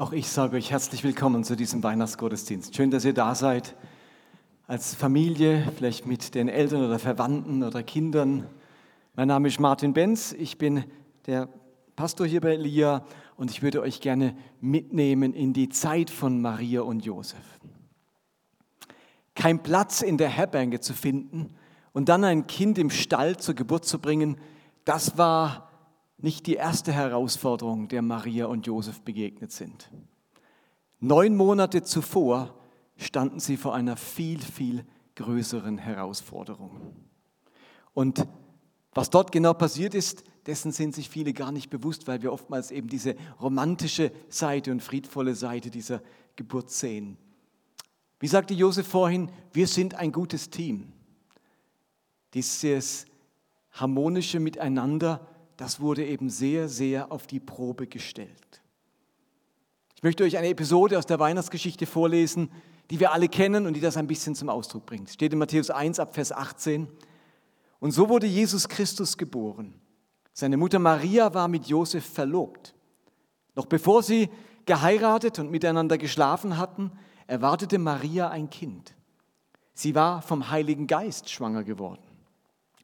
Auch ich sage euch herzlich willkommen zu diesem Weihnachtsgottesdienst. Schön, dass ihr da seid. Als Familie, vielleicht mit den Eltern oder Verwandten oder Kindern. Mein Name ist Martin Benz. Ich bin der Pastor hier bei Elia und ich würde euch gerne mitnehmen in die Zeit von Maria und Josef. Kein Platz in der Herberge zu finden und dann ein Kind im Stall zur Geburt zu bringen, das war nicht die erste Herausforderung, der Maria und Josef begegnet sind. Neun Monate zuvor standen sie vor einer viel, viel größeren Herausforderung. Und was dort genau passiert ist, dessen sind sich viele gar nicht bewusst, weil wir oftmals eben diese romantische Seite und friedvolle Seite dieser Geburt sehen. Wie sagte Josef vorhin, wir sind ein gutes Team. Dieses harmonische Miteinander das wurde eben sehr, sehr auf die Probe gestellt. Ich möchte euch eine Episode aus der Weihnachtsgeschichte vorlesen, die wir alle kennen und die das ein bisschen zum Ausdruck bringt. Steht in Matthäus 1 ab Vers 18. Und so wurde Jesus Christus geboren. Seine Mutter Maria war mit Josef verlobt. Noch bevor sie geheiratet und miteinander geschlafen hatten, erwartete Maria ein Kind. Sie war vom Heiligen Geist schwanger geworden.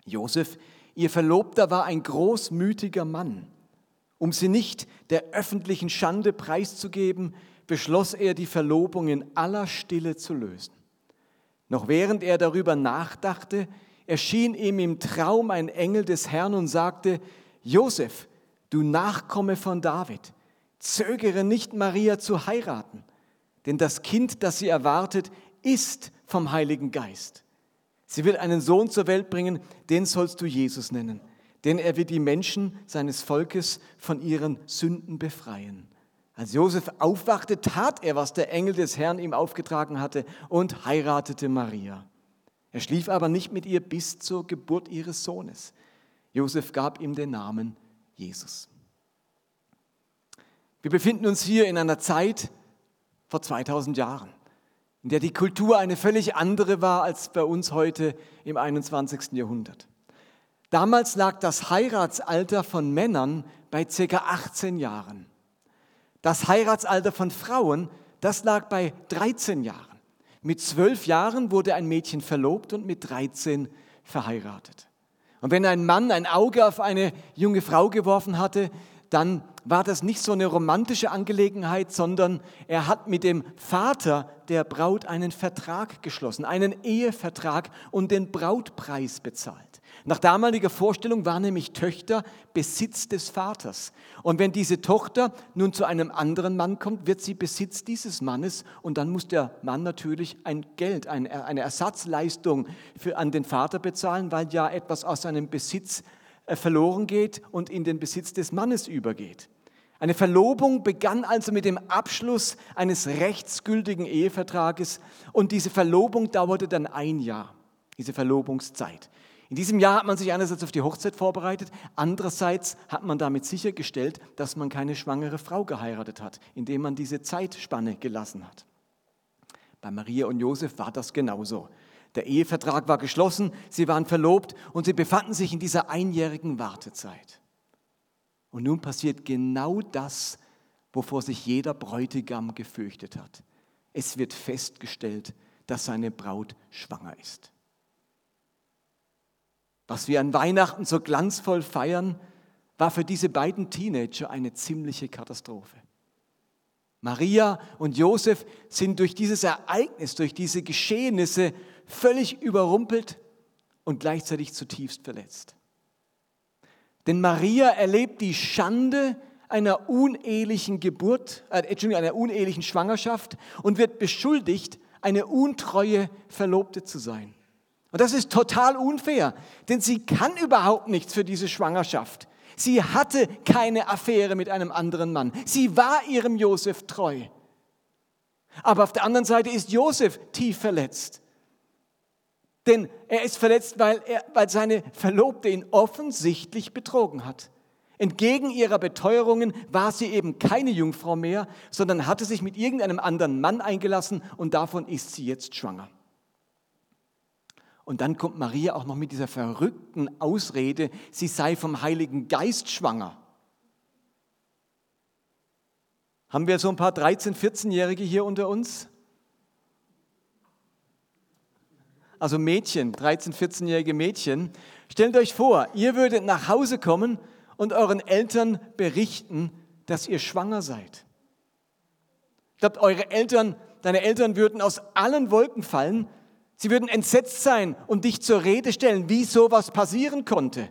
Josef Ihr Verlobter war ein großmütiger Mann. Um sie nicht der öffentlichen Schande preiszugeben, beschloss er, die Verlobung in aller Stille zu lösen. Noch während er darüber nachdachte, erschien ihm im Traum ein Engel des Herrn und sagte, Josef, du Nachkomme von David, zögere nicht, Maria zu heiraten, denn das Kind, das sie erwartet, ist vom Heiligen Geist. Sie wird einen Sohn zur Welt bringen, den sollst du Jesus nennen, denn er wird die Menschen seines Volkes von ihren Sünden befreien. Als Josef aufwachte, tat er, was der Engel des Herrn ihm aufgetragen hatte und heiratete Maria. Er schlief aber nicht mit ihr bis zur Geburt ihres Sohnes. Josef gab ihm den Namen Jesus. Wir befinden uns hier in einer Zeit vor 2000 Jahren in der die Kultur eine völlig andere war als bei uns heute im 21. Jahrhundert. Damals lag das Heiratsalter von Männern bei ca. 18 Jahren. Das Heiratsalter von Frauen, das lag bei 13 Jahren. Mit 12 Jahren wurde ein Mädchen verlobt und mit 13 verheiratet. Und wenn ein Mann ein Auge auf eine junge Frau geworfen hatte, dann war das nicht so eine romantische Angelegenheit, sondern er hat mit dem Vater der Braut einen Vertrag geschlossen, einen Ehevertrag und den Brautpreis bezahlt. Nach damaliger Vorstellung waren nämlich Töchter Besitz des Vaters. Und wenn diese Tochter nun zu einem anderen Mann kommt, wird sie Besitz dieses Mannes und dann muss der Mann natürlich ein Geld, eine Ersatzleistung für, an den Vater bezahlen, weil ja etwas aus seinem Besitz verloren geht und in den Besitz des Mannes übergeht. Eine Verlobung begann also mit dem Abschluss eines rechtsgültigen Ehevertrages und diese Verlobung dauerte dann ein Jahr, diese Verlobungszeit. In diesem Jahr hat man sich einerseits auf die Hochzeit vorbereitet, andererseits hat man damit sichergestellt, dass man keine schwangere Frau geheiratet hat, indem man diese Zeitspanne gelassen hat. Bei Maria und Josef war das genauso. Der Ehevertrag war geschlossen, sie waren verlobt und sie befanden sich in dieser einjährigen Wartezeit. Und nun passiert genau das, wovor sich jeder Bräutigam gefürchtet hat. Es wird festgestellt, dass seine Braut schwanger ist. Was wir an Weihnachten so glanzvoll feiern, war für diese beiden Teenager eine ziemliche Katastrophe. Maria und Josef sind durch dieses Ereignis, durch diese Geschehnisse völlig überrumpelt und gleichzeitig zutiefst verletzt. Denn Maria erlebt die Schande einer unehelichen Geburt, äh, Entschuldigung, einer unehelichen Schwangerschaft und wird beschuldigt, eine untreue Verlobte zu sein. Und das ist total unfair, denn sie kann überhaupt nichts für diese Schwangerschaft. Sie hatte keine Affäre mit einem anderen Mann. Sie war ihrem Josef treu. Aber auf der anderen Seite ist Josef tief verletzt. Denn er ist verletzt, weil, er, weil seine Verlobte ihn offensichtlich betrogen hat. Entgegen ihrer Beteuerungen war sie eben keine Jungfrau mehr, sondern hatte sich mit irgendeinem anderen Mann eingelassen und davon ist sie jetzt schwanger. Und dann kommt Maria auch noch mit dieser verrückten Ausrede, sie sei vom Heiligen Geist schwanger. Haben wir so ein paar 13-, 14-Jährige hier unter uns? Also Mädchen, 13-, 14-jährige Mädchen. Stellt euch vor, ihr würdet nach Hause kommen und euren Eltern berichten, dass ihr schwanger seid. Ich glaube, eure Eltern, deine Eltern würden aus allen Wolken fallen. Sie würden entsetzt sein und dich zur Rede stellen, wie sowas passieren konnte.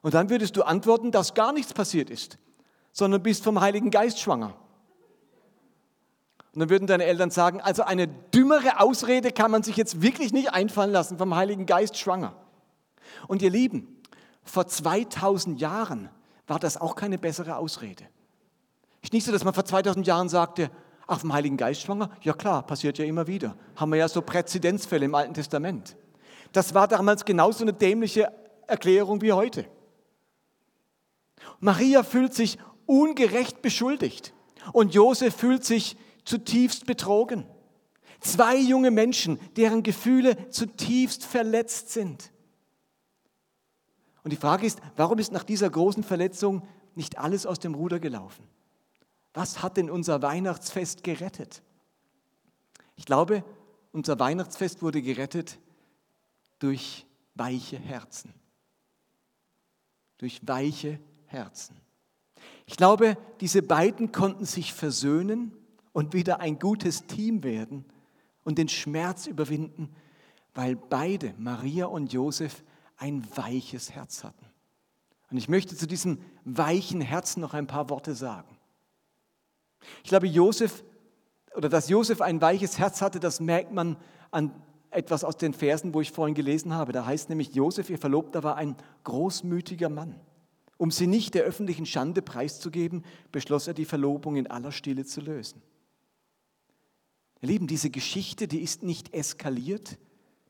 Und dann würdest du antworten, dass gar nichts passiert ist, sondern bist vom Heiligen Geist schwanger. Und dann würden deine Eltern sagen, also eine dümmere Ausrede kann man sich jetzt wirklich nicht einfallen lassen, vom Heiligen Geist schwanger. Und ihr Lieben, vor 2000 Jahren war das auch keine bessere Ausrede. Ist nicht so, dass man vor 2000 Jahren sagte, ach, vom Heiligen Geist schwanger? Ja klar, passiert ja immer wieder. Haben wir ja so Präzedenzfälle im Alten Testament. Das war damals genauso eine dämliche Erklärung wie heute. Maria fühlt sich ungerecht beschuldigt und Josef fühlt sich zutiefst betrogen. Zwei junge Menschen, deren Gefühle zutiefst verletzt sind. Und die Frage ist, warum ist nach dieser großen Verletzung nicht alles aus dem Ruder gelaufen? Was hat denn unser Weihnachtsfest gerettet? Ich glaube, unser Weihnachtsfest wurde gerettet durch weiche Herzen. Durch weiche Herzen. Ich glaube, diese beiden konnten sich versöhnen und wieder ein gutes Team werden und den Schmerz überwinden, weil beide, Maria und Josef, ein weiches Herz hatten. Und ich möchte zu diesem weichen Herzen noch ein paar Worte sagen. Ich glaube, Josef, oder dass Josef ein weiches Herz hatte, das merkt man an etwas aus den Versen, wo ich vorhin gelesen habe. Da heißt nämlich, Josef, ihr Verlobter, war ein großmütiger Mann. Um sie nicht der öffentlichen Schande preiszugeben, beschloss er, die Verlobung in aller Stille zu lösen. Ihr Lieben, diese Geschichte, die ist nicht eskaliert,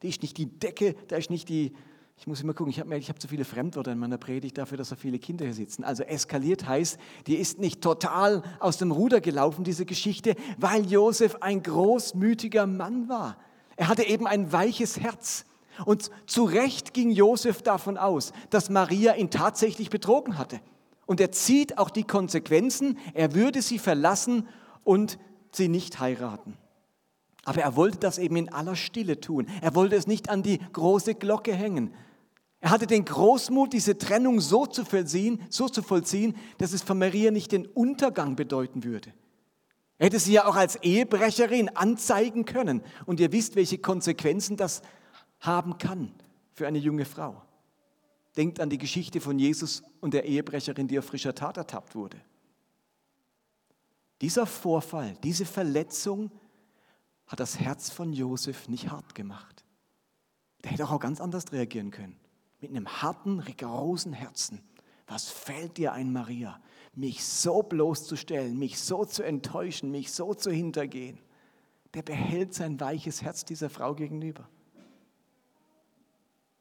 die ist nicht die Decke, da ist nicht die, ich muss immer gucken, ich habe hab zu viele Fremdwörter in meiner Predigt dafür, dass so viele Kinder hier sitzen. Also eskaliert heißt, die ist nicht total aus dem Ruder gelaufen, diese Geschichte, weil Josef ein großmütiger Mann war. Er hatte eben ein weiches Herz. Und zu Recht ging Josef davon aus, dass Maria ihn tatsächlich betrogen hatte. Und er zieht auch die Konsequenzen, er würde sie verlassen und sie nicht heiraten. Aber er wollte das eben in aller Stille tun. Er wollte es nicht an die große Glocke hängen. Er hatte den Großmut, diese Trennung so zu vollziehen, so zu vollziehen, dass es für Maria nicht den Untergang bedeuten würde. Er hätte sie ja auch als Ehebrecherin anzeigen können. Und ihr wisst, welche Konsequenzen das haben kann für eine junge Frau. Denkt an die Geschichte von Jesus und der Ehebrecherin, die auf frischer Tat ertappt wurde. Dieser Vorfall, diese Verletzung hat das Herz von Josef nicht hart gemacht. Der hätte auch ganz anders reagieren können. Mit einem harten, rigorosen Herzen. Was fällt dir ein, Maria, mich so bloßzustellen, mich so zu enttäuschen, mich so zu hintergehen? Der behält sein weiches Herz dieser Frau gegenüber.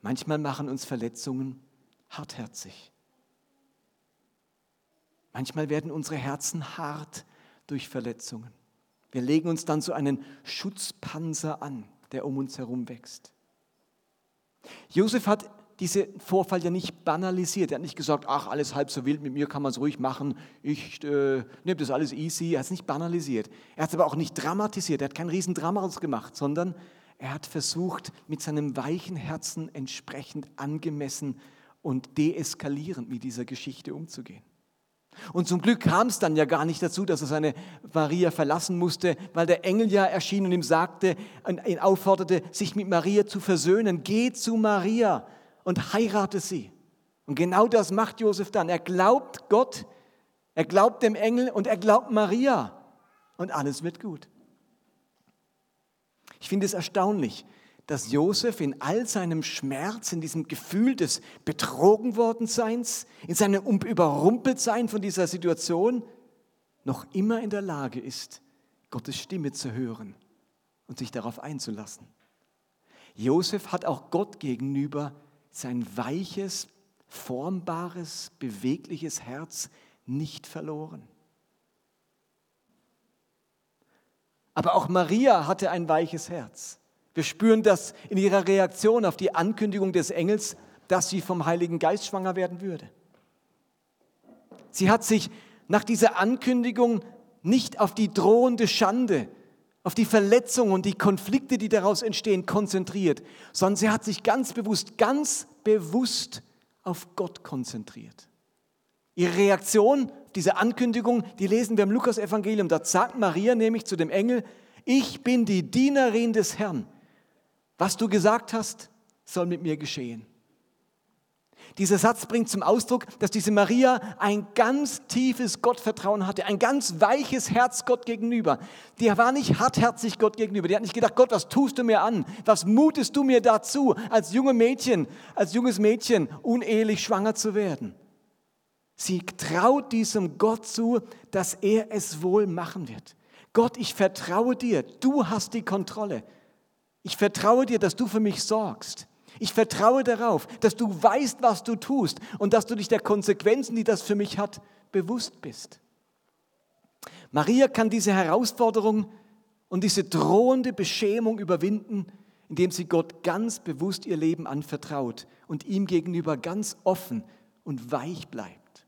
Manchmal machen uns Verletzungen hartherzig. Manchmal werden unsere Herzen hart durch Verletzungen. Wir legen uns dann so einen Schutzpanzer an, der um uns herum wächst. Josef hat diesen Vorfall ja nicht banalisiert. Er hat nicht gesagt, ach, alles halb so wild, mit mir kann man es ruhig machen, ich äh, nehme das alles easy. Er hat es nicht banalisiert. Er hat es aber auch nicht dramatisiert. Er hat kein Riesendrama gemacht, sondern er hat versucht, mit seinem weichen Herzen entsprechend angemessen und deeskalierend mit dieser Geschichte umzugehen. Und zum Glück kam es dann ja gar nicht dazu, dass er seine Maria verlassen musste, weil der Engel ja erschien und ihm sagte, ihn aufforderte, sich mit Maria zu versöhnen. Geh zu Maria und heirate sie. Und genau das macht Josef dann. Er glaubt Gott, er glaubt dem Engel und er glaubt Maria. Und alles wird gut. Ich finde es erstaunlich, dass Josef in all seinem Schmerz, in diesem Gefühl des betrogen worden Seins, in seinem Überrumpeltsein von dieser Situation, noch immer in der Lage ist, Gottes Stimme zu hören und sich darauf einzulassen. Josef hat auch Gott gegenüber sein weiches, formbares, bewegliches Herz nicht verloren. Aber auch Maria hatte ein weiches Herz. Wir spüren das in ihrer Reaktion auf die Ankündigung des Engels, dass sie vom Heiligen Geist schwanger werden würde. Sie hat sich nach dieser Ankündigung nicht auf die drohende Schande, auf die Verletzungen und die Konflikte, die daraus entstehen, konzentriert, sondern sie hat sich ganz bewusst, ganz bewusst auf Gott konzentriert. Ihre Reaktion, diese Ankündigung, die lesen wir im Lukas-Evangelium. Da sagt Maria nämlich zu dem Engel: Ich bin die Dienerin des Herrn. Was du gesagt hast, soll mit mir geschehen. Dieser Satz bringt zum Ausdruck, dass diese Maria ein ganz tiefes Gottvertrauen hatte, ein ganz weiches Herz Gott gegenüber. Die war nicht hartherzig Gott gegenüber. Die hat nicht gedacht, Gott, was tust du mir an? Was mutest du mir dazu, als junge Mädchen, als junges Mädchen unehelich schwanger zu werden? Sie traut diesem Gott zu, dass er es wohl machen wird. Gott, ich vertraue dir. Du hast die Kontrolle. Ich vertraue dir, dass du für mich sorgst. Ich vertraue darauf, dass du weißt, was du tust und dass du dich der Konsequenzen, die das für mich hat, bewusst bist. Maria kann diese Herausforderung und diese drohende Beschämung überwinden, indem sie Gott ganz bewusst ihr Leben anvertraut und ihm gegenüber ganz offen und weich bleibt.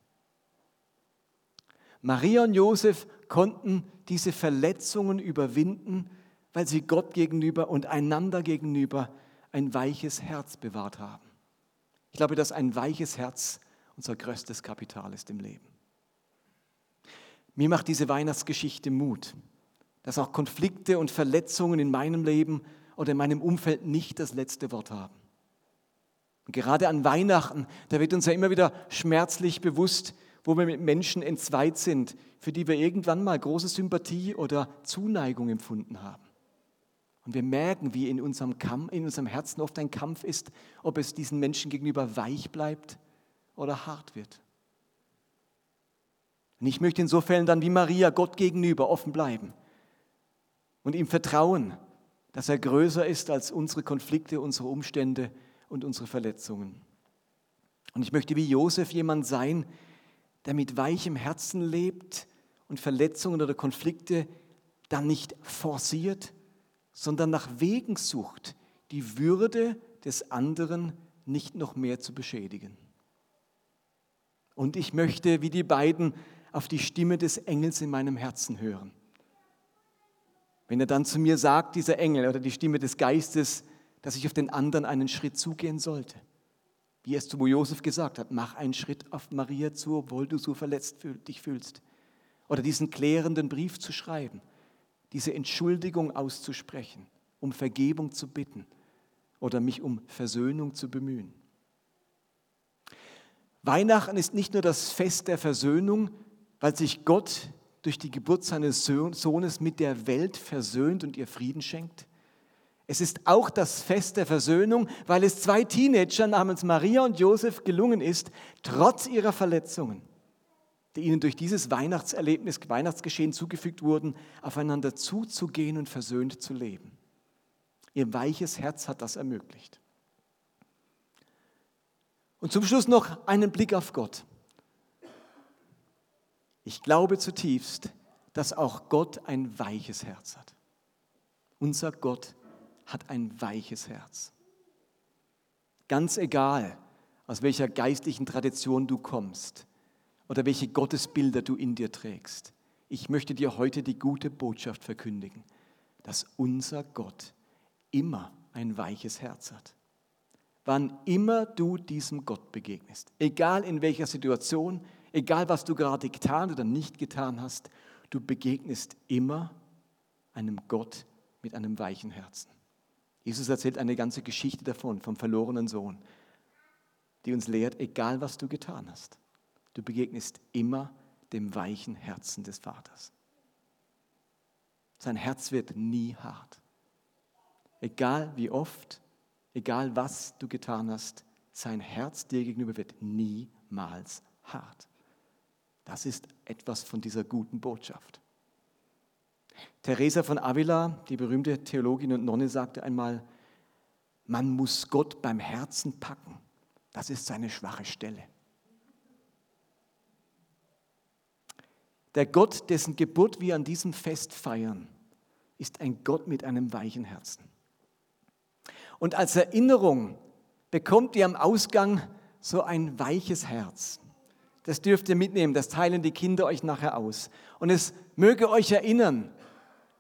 Maria und Josef konnten diese Verletzungen überwinden, weil sie Gott gegenüber und einander gegenüber ein weiches Herz bewahrt haben. Ich glaube, dass ein weiches Herz unser größtes Kapital ist im Leben. Mir macht diese Weihnachtsgeschichte Mut, dass auch Konflikte und Verletzungen in meinem Leben oder in meinem Umfeld nicht das letzte Wort haben. Und gerade an Weihnachten, da wird uns ja immer wieder schmerzlich bewusst, wo wir mit Menschen entzweit sind, für die wir irgendwann mal große Sympathie oder Zuneigung empfunden haben. Und wir merken, wie in unserem, Kampf, in unserem Herzen oft ein Kampf ist, ob es diesen Menschen gegenüber weich bleibt oder hart wird. Und ich möchte insofern dann wie Maria Gott gegenüber offen bleiben und ihm vertrauen, dass er größer ist als unsere Konflikte, unsere Umstände und unsere Verletzungen. Und ich möchte wie Josef jemand sein, der mit weichem Herzen lebt und Verletzungen oder Konflikte dann nicht forciert, sondern nach Wegen sucht, die Würde des anderen nicht noch mehr zu beschädigen. Und ich möchte, wie die beiden, auf die Stimme des Engels in meinem Herzen hören. Wenn er dann zu mir sagt, dieser Engel oder die Stimme des Geistes, dass ich auf den anderen einen Schritt zugehen sollte. Wie es zu Josef gesagt hat, mach einen Schritt auf Maria zu, obwohl du so verletzt dich fühlst. Oder diesen klärenden Brief zu schreiben diese Entschuldigung auszusprechen, um Vergebung zu bitten oder mich um Versöhnung zu bemühen. Weihnachten ist nicht nur das Fest der Versöhnung, weil sich Gott durch die Geburt seines Sohnes mit der Welt versöhnt und ihr Frieden schenkt. Es ist auch das Fest der Versöhnung, weil es zwei Teenagern namens Maria und Josef gelungen ist, trotz ihrer Verletzungen, die ihnen durch dieses Weihnachtserlebnis, Weihnachtsgeschehen zugefügt wurden, aufeinander zuzugehen und versöhnt zu leben. Ihr weiches Herz hat das ermöglicht. Und zum Schluss noch einen Blick auf Gott. Ich glaube zutiefst, dass auch Gott ein weiches Herz hat. Unser Gott hat ein weiches Herz. Ganz egal, aus welcher geistlichen Tradition du kommst, oder welche Gottesbilder du in dir trägst. Ich möchte dir heute die gute Botschaft verkündigen, dass unser Gott immer ein weiches Herz hat. Wann immer du diesem Gott begegnest, egal in welcher Situation, egal was du gerade getan oder nicht getan hast, du begegnest immer einem Gott mit einem weichen Herzen. Jesus erzählt eine ganze Geschichte davon, vom verlorenen Sohn, die uns lehrt, egal was du getan hast, Du begegnest immer dem weichen Herzen des Vaters. Sein Herz wird nie hart. Egal wie oft, egal was du getan hast, sein Herz dir gegenüber wird niemals hart. Das ist etwas von dieser guten Botschaft. Teresa von Avila, die berühmte Theologin und Nonne, sagte einmal, man muss Gott beim Herzen packen. Das ist seine schwache Stelle. Der Gott, dessen Geburt wir an diesem Fest feiern, ist ein Gott mit einem weichen Herzen. Und als Erinnerung bekommt ihr am Ausgang so ein weiches Herz. Das dürft ihr mitnehmen, das teilen die Kinder euch nachher aus. Und es möge euch erinnern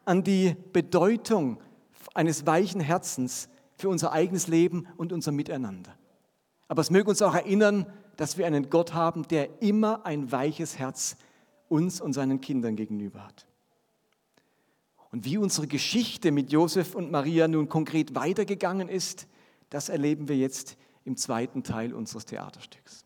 an die Bedeutung eines weichen Herzens für unser eigenes Leben und unser Miteinander. Aber es möge uns auch erinnern, dass wir einen Gott haben, der immer ein weiches Herz uns und seinen Kindern gegenüber hat. Und wie unsere Geschichte mit Josef und Maria nun konkret weitergegangen ist, das erleben wir jetzt im zweiten Teil unseres Theaterstücks.